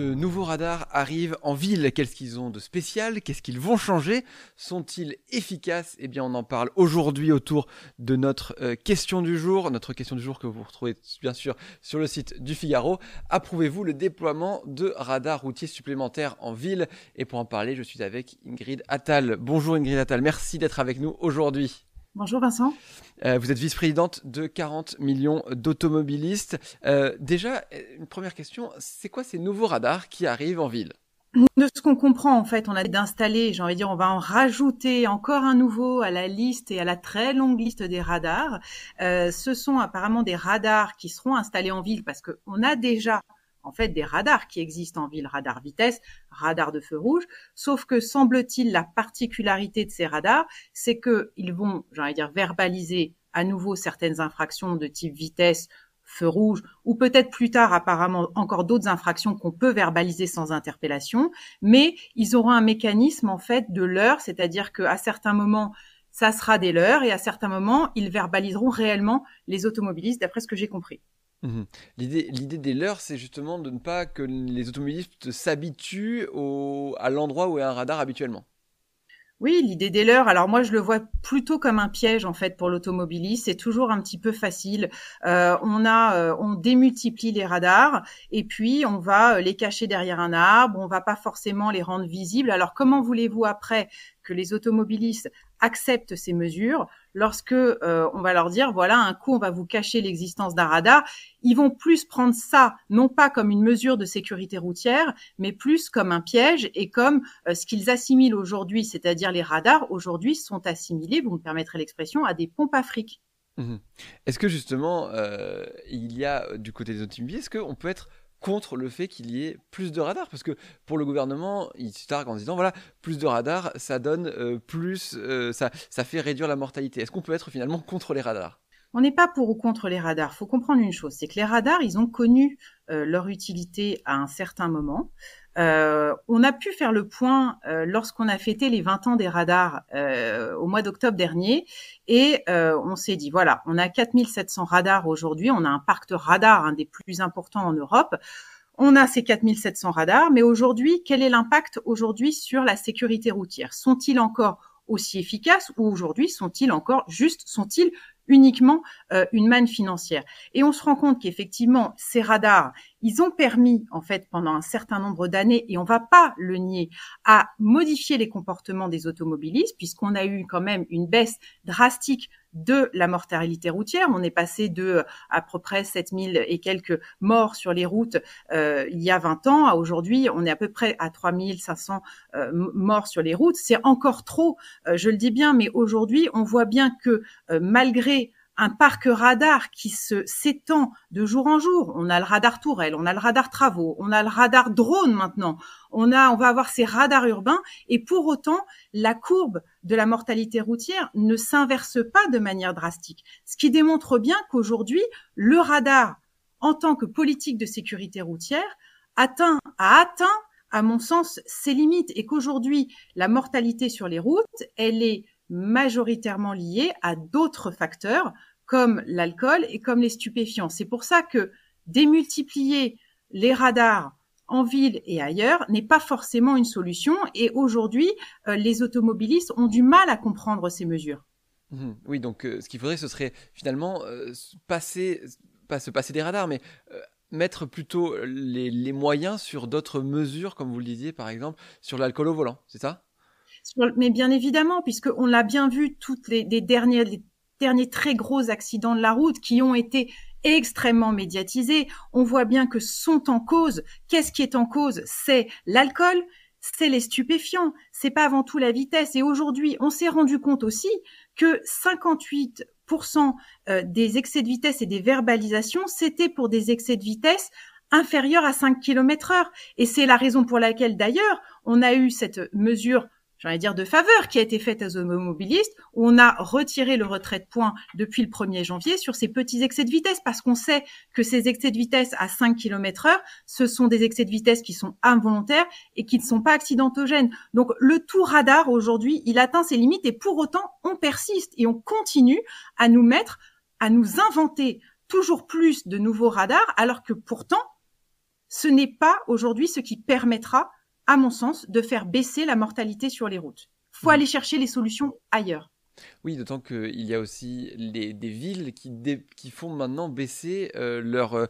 De nouveaux radars arrivent en ville. Qu'est-ce qu'ils ont de spécial? Qu'est-ce qu'ils vont changer? Sont-ils efficaces? Eh bien, on en parle aujourd'hui autour de notre euh, question du jour. Notre question du jour que vous retrouvez bien sûr sur le site du Figaro. Approuvez-vous le déploiement de radars routiers supplémentaires en ville? Et pour en parler, je suis avec Ingrid Attal. Bonjour Ingrid Attal, merci d'être avec nous aujourd'hui. Bonjour Vincent. Euh, vous êtes vice-présidente de 40 millions d'automobilistes. Euh, déjà, une première question, c'est quoi ces nouveaux radars qui arrivent en ville? De ce qu'on comprend, en fait, on a d'installer, j'ai envie de dire, on va en rajouter encore un nouveau à la liste et à la très longue liste des radars. Euh, ce sont apparemment des radars qui seront installés en ville parce qu'on a déjà en fait des radars qui existent en ville, radar vitesse, radar de feu rouge, sauf que semble-t-il la particularité de ces radars, c'est que ils vont, j'allais dire, verbaliser à nouveau certaines infractions de type vitesse, feu rouge, ou peut-être plus tard apparemment encore d'autres infractions qu'on peut verbaliser sans interpellation, mais ils auront un mécanisme en fait de l'heure, c'est-à-dire qu'à certains moments ça sera des leurs et à certains moments ils verbaliseront réellement les automobilistes d'après ce que j'ai compris. Mmh l'idée, l'idée des leurs, c'est justement de ne pas que les automobilistes s'habituent à l'endroit où est un radar habituellement. Oui, l'idée des leurs. Alors moi, je le vois plutôt comme un piège en fait pour l'automobiliste. C'est toujours un petit peu facile. Euh, on a, euh, on démultiplie les radars et puis on va euh, les cacher derrière un arbre. On va pas forcément les rendre visibles. Alors comment voulez-vous après que les automobilistes acceptent ces mesures lorsque euh, on va leur dire voilà un coup on va vous cacher l'existence d'un radar ils vont plus prendre ça non pas comme une mesure de sécurité routière mais plus comme un piège et comme euh, ce qu'ils assimilent aujourd'hui c'est-à-dire les radars aujourd'hui sont assimilés vous me permettrez l'expression à des pompes à fric. Mmh est-ce que justement euh, il y a du côté des automobilistes est-ce qu'on peut être contre le fait qu'il y ait plus de radars parce que pour le gouvernement il se targue en disant voilà plus de radars ça donne euh, plus euh, ça, ça fait réduire la mortalité est-ce qu'on peut être finalement contre les radars? On n'est pas pour ou contre les radars. Faut comprendre une chose, c'est que les radars, ils ont connu euh, leur utilité à un certain moment. Euh, on a pu faire le point euh, lorsqu'on a fêté les 20 ans des radars euh, au mois d'octobre dernier. Et on s'est dit voilà, on a 4700 radars aujourd'hui, on a un parc de radars un des plus importants en Europe. On a ces 4700 radars, mais aujourd'hui, quel est l'impact aujourd'hui sur la sécurité routière? Sont-ils encore aussi efficaces ou aujourd'hui sont-ils encore juste, sont-ils uniquement euh, une manne financière? Et on se rend compte qu'effectivement, ces radars, ils ont permis, en fait, pendant un certain nombre d'années, et on va pas le nier, à modifier les comportements des automobilistes, puisqu'on a eu quand même une baisse drastique de la mortalité routière. On est passé de à peu près 7000 et quelques morts sur les routes euh, il y a 20 ans à aujourd'hui, on est à peu près à 3500 euh, morts sur les routes. C'est encore trop, euh, je le dis bien, mais aujourd'hui, on voit bien que malgré un parc radar qui se s'étend de jour en jour. On a le radar tourelle, on a le radar travaux, on a le radar drone maintenant. On a, on va avoir ces radars urbains et pour autant, la courbe de la mortalité routière ne s'inverse pas de manière drastique. Ce qui démontre bien qu'aujourd'hui, le radar, en tant que politique de sécurité routière, atteint, a atteint à mon sens, ses limites et qu'aujourd'hui, la mortalité sur les routes, elle est majoritairement liée à d'autres facteurs comme l'alcool et comme les stupéfiants. C'est pour ça que démultiplier les radars en ville et ailleurs n'est pas forcément une solution. Et aujourd'hui, euh, les automobilistes ont du mal à comprendre ces mesures. Mmh. oui, donc euh, ce qu'il faudrait, ce serait finalement euh, passer, pas se passer des radars, mais mettre plutôt les, moyens sur d'autres mesures, comme vous le disiez, par exemple, sur l'alcool au volant, c'est ça? Mais bien évidemment, puisqu'on l'a bien vu, toutes les, les dernières, derniers très gros accidents de la route qui ont été extrêmement médiatisés. On voit bien que sont en cause. Qu'est-ce qui est en cause? C'est l'alcool, c'est les stupéfiants, c'est pas avant tout la vitesse. Et aujourd'hui, on s'est rendu compte aussi que 58 euh, des excès de vitesse et des verbalisations, c'était pour des excès de vitesse inférieurs à 5 km heure. Et c'est la raison pour laquelle, d'ailleurs, on a eu cette mesure j'allais dire, de faveur qui a été faite aux automobilistes, où on a retiré le retrait de points depuis le 1er janvier sur ces petits excès de vitesse, parce qu'on sait que ces excès de vitesse à 5 km heure, ce sont des excès de vitesse qui sont involontaires et qui ne sont pas accidentogènes. Donc, le tout radar, aujourd'hui, il atteint ses limites et pour autant, on persiste et on continue à nous mettre, à nous inventer toujours plus de nouveaux radars, alors que pourtant, ce n'est pas aujourd'hui ce qui permettra à mon sens, de faire baisser la mortalité sur les routes. Il faut mmh. aller chercher les solutions ailleurs. Oui, d'autant qu'il y a aussi des villes qui, qui, font maintenant baisser euh, leur, euh,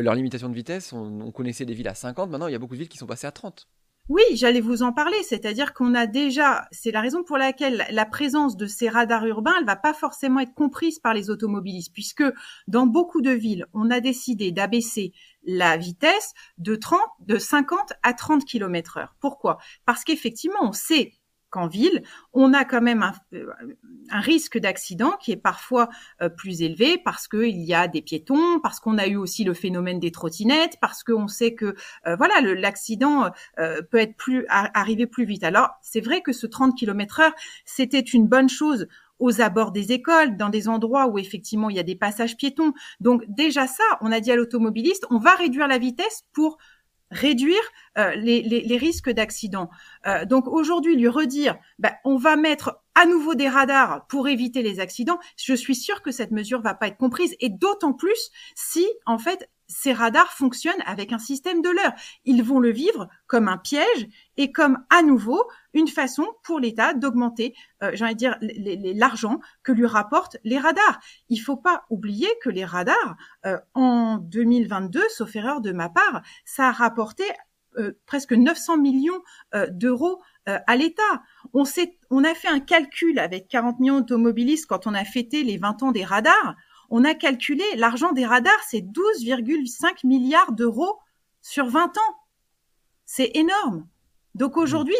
leur limitation de vitesse. On, on, connaissait des villes à 50, maintenant il y a beaucoup de villes qui sont passées à 30. Oui, j'allais vous en parler, c'est-à-dire qu'on a déjà, c'est la raison pour laquelle la présence de ces radars urbains, elle va pas forcément être comprise par les automobilistes, puisque dans beaucoup de villes, on a décidé d'abaisser la vitesse de 30, de 50 à 30 km heure. Pourquoi? Parce qu'effectivement, on sait en ville, on a quand même un, euh, risque d'accident qui est parfois euh, plus élevé parce qu'il y a des piétons, parce qu'on a eu aussi le phénomène des trottinettes, parce qu'on sait que euh, voilà l'accident peut être plus arriver plus vite. Alors c'est vrai que ce 30 km/h c'était une bonne chose aux abords des écoles, dans des endroits où effectivement il y a des passages piétons. Donc déjà ça, on a dit à l'automobiliste, on va réduire la vitesse pour réduire euh, les, risques d'accident. Euh, donc aujourd'hui, lui redire, bah, on va mettre à nouveau des radars pour éviter les accidents, je suis sûre que cette mesure va pas être comprise, et d'autant plus si, en fait, ces radars fonctionnent avec un système de l'heure. Ils vont le vivre comme un piège et comme à nouveau une façon pour l'État d'augmenter, euh, j'ai dire, l'argent que lui rapportent les radars. Il faut pas oublier que les radars, euh, en 2022, sauf erreur de ma part, ça a rapporté euh, presque 900 millions euh, d'euros à l'État. On, on a fait un calcul avec 40 millions d'automobilistes quand on a fêté les 20 ans des radars on a calculé l'argent des radars, c'est 12,5 milliards d'euros sur 20 ans. C'est énorme. Donc aujourd'hui,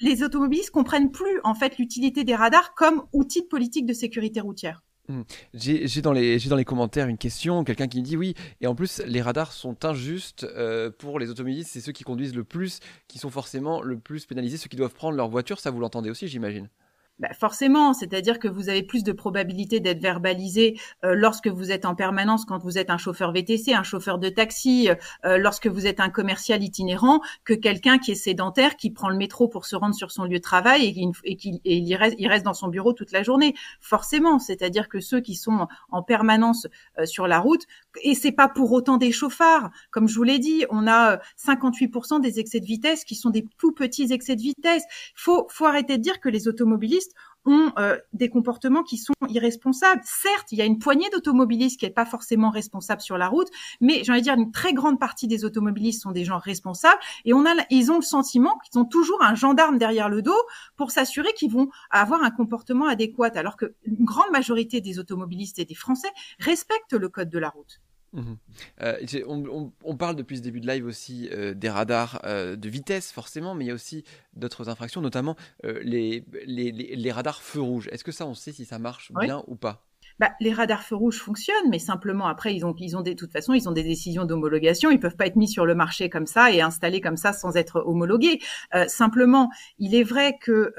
les automobilistes comprennent plus en fait l'utilité des radars comme outil de politique de sécurité routière. Hmm. J'ai dans, les, dans les commentaires une question, quelqu'un qui me dit oui, et en plus les radars sont injustes euh, pour les automobilistes, c'est ceux qui conduisent le plus, qui sont forcément le plus pénalisés, ceux qui doivent prendre leur voiture, ça vous l'entendez aussi j'imagine? Bah forcément, c'est-à-dire que vous avez plus de probabilité d'être verbalisé euh, lorsque vous êtes en permanence quand vous êtes un chauffeur VTC, un chauffeur de taxi, euh, lorsque vous êtes un commercial itinérant, que quelqu'un qui est sédentaire, qui prend le métro pour se rendre sur son lieu de travail et, qui, et il, reste, il reste dans son bureau toute la journée. Forcément, c'est-à-dire que ceux qui sont en permanence euh, sur la route, et c'est pas pour autant des chauffards, comme je vous l'ai dit, on a 58% des excès de vitesse qui sont des tout petits excès de vitesse. Faut, faut arrêter de dire que les automobilistes ont euh, des comportements qui sont irresponsables. Certes, il y a une poignée d'automobilistes qui n'est pas forcément responsable sur la route, mais j'ai dire une très grande partie des automobilistes sont des gens responsables et on a, ils ont le sentiment qu'ils ont toujours un gendarme derrière le dos pour s'assurer qu'ils vont avoir un comportement adéquat, alors que une grande majorité des automobilistes et des Français respectent le code de la route. Mhm. Euh, on, parle depuis ce début de live aussi euh, des radars euh, de vitesse, forcément, mais il y a aussi d'autres infractions, notamment les, les, radars feu rouge. Est-ce que ça, on sait si ça marche bien ou pas? Bah, les radars feu rouge fonctionnent, mais simplement après, ils ont, ils ont des, de toute façon, ils ont des décisions d'homologation. Ils peuvent pas être mis sur le marché comme ça et installés comme ça sans être homologués. simplement, il est vrai que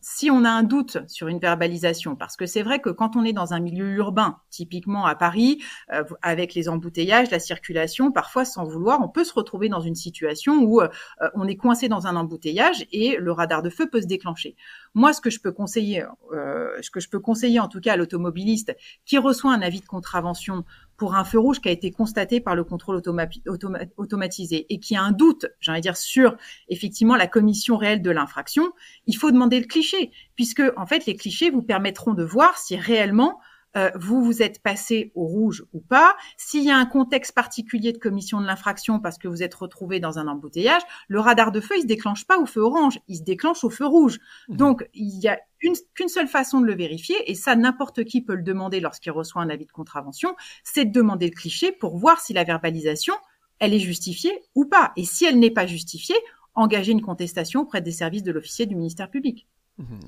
si on a un doute sur une verbalisation, parce que c'est vrai que quand on est dans un milieu urbain, typiquement à Paris, euh, avec les embouteillages, la circulation, parfois sans vouloir, on peut se retrouver dans une situation où euh, on est coincé dans un embouteillage et le radar de feu peut se déclencher. Moi, ce que je peux conseiller, euh, ce que je peux conseiller en tout cas à l'automobiliste qui reçoit un avis de contravention pour un feu rouge qui a été constaté par le contrôle automatisé et qui a un doute, j'allais dire, sur effectivement la commission réelle de l'infraction, il faut demander le cliché, puisque en fait les clichés vous permettront de voir si réellement euh, vous vous êtes passé au rouge ou pas. S'il y a un contexte particulier de commission de l'infraction parce que vous êtes retrouvé dans un embouteillage, le radar de feu, il se déclenche pas au feu orange, il se déclenche au feu rouge. Mmh. Donc, il y a qu'une seule façon de le vérifier, et ça, n'importe qui peut le demander lorsqu'il reçoit un avis de contravention, c'est de demander le cliché pour voir si la verbalisation, elle est justifiée ou pas. Et si elle n'est pas justifiée, engager une contestation auprès des services de l'officier du ministère public.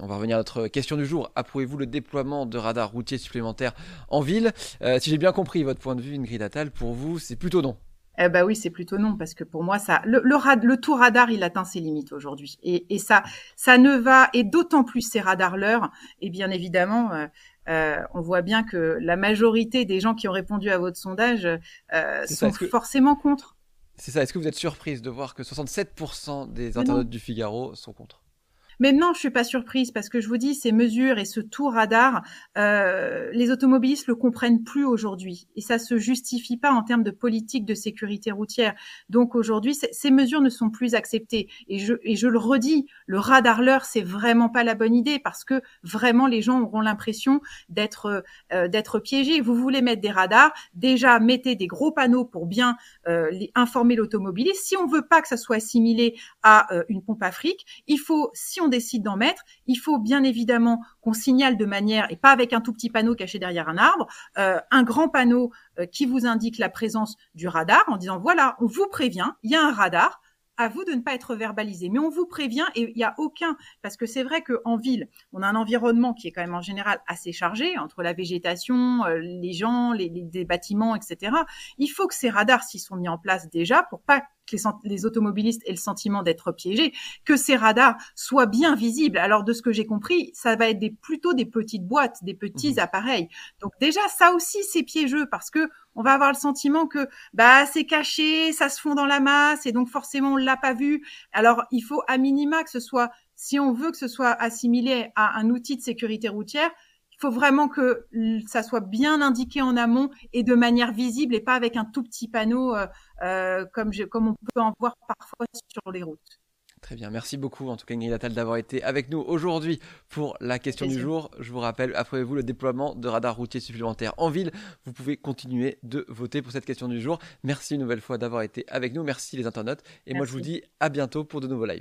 On va revenir à notre question du jour. Approuvez-vous le déploiement de radars routiers supplémentaires en ville? Euh, Si j'ai bien compris votre point de vue, Ingrid Attal, pour vous, c'est plutôt non. eh ben oui, c'est plutôt non parce que pour moi ça, le, le, tout radar, il atteint ses limites aujourd'hui et, et, ça, ça ne va et d'autant plus ces radars l'heure. Et bien évidemment, euh, euh, on voit bien que la majorité des gens qui ont répondu à votre sondage euh, sont forcément contre. C'est ça. Est-ce que vous êtes surprise de voir que 67% des internautes du Figaro sont contre? Mais non, je suis pas surprise parce que je vous dis, ces mesures et ce tout radar, euh, les automobilistes le comprennent plus aujourd'hui et ça se justifie pas en termes de politique de sécurité routière. Donc aujourd'hui, ces mesures ne sont plus acceptées et je, et je le redis, le radar l'heure, c'est vraiment pas la bonne idée parce que vraiment les gens auront l'impression d'être euh, d'être piégés. Vous voulez mettre des radars, déjà mettez des gros panneaux pour bien euh, les, informer l'automobiliste. Si on veut pas que ça soit assimilé à euh, une pompe à fric, il faut si on décide d'en mettre, il faut bien évidemment qu'on signale de manière, et pas avec un tout petit panneau caché derrière un arbre, euh, un grand panneau euh, qui vous indique la présence du radar en disant, voilà, on vous prévient, il y a un radar, à vous de ne pas être verbalisé. Mais on vous prévient et il n'y a aucun, parce que c'est vrai qu'en ville, on a un environnement qui est quand même en général assez chargé entre la végétation, euh, les gens, les, les, bâtiments, etc. Il faut que ces radars s'y sont mis en place déjà pour pas que les, automobilistes aient le sentiment d'être piégés, que ces radars soient bien visibles. Alors de ce que j'ai compris, ça va être des, plutôt des petites boîtes, des petits mmh appareils. Donc déjà ça aussi c'est piégeux parce que on va avoir le sentiment que bah c'est caché, ça se fond dans la masse et donc forcément on l'a pas vu. Alors il faut à minima que ce soit si on veut que ce soit assimilé à un outil de sécurité routière, faut vraiment que ça soit bien indiqué en amont et de manière visible et pas avec un tout petit panneau euh, euh, comme, je, comme on peut en voir parfois sur les routes. Très bien, merci beaucoup en tout cas Ingrid Attal d'avoir été avec nous aujourd'hui pour la question du jour. Je vous rappelle, après vous le déploiement de radars routiers supplémentaires en ville. Vous pouvez continuer de voter pour cette question du jour. Merci une nouvelle fois d'avoir été avec nous. Merci les internautes. Et moi je vous dis à bientôt pour de nouveaux lives.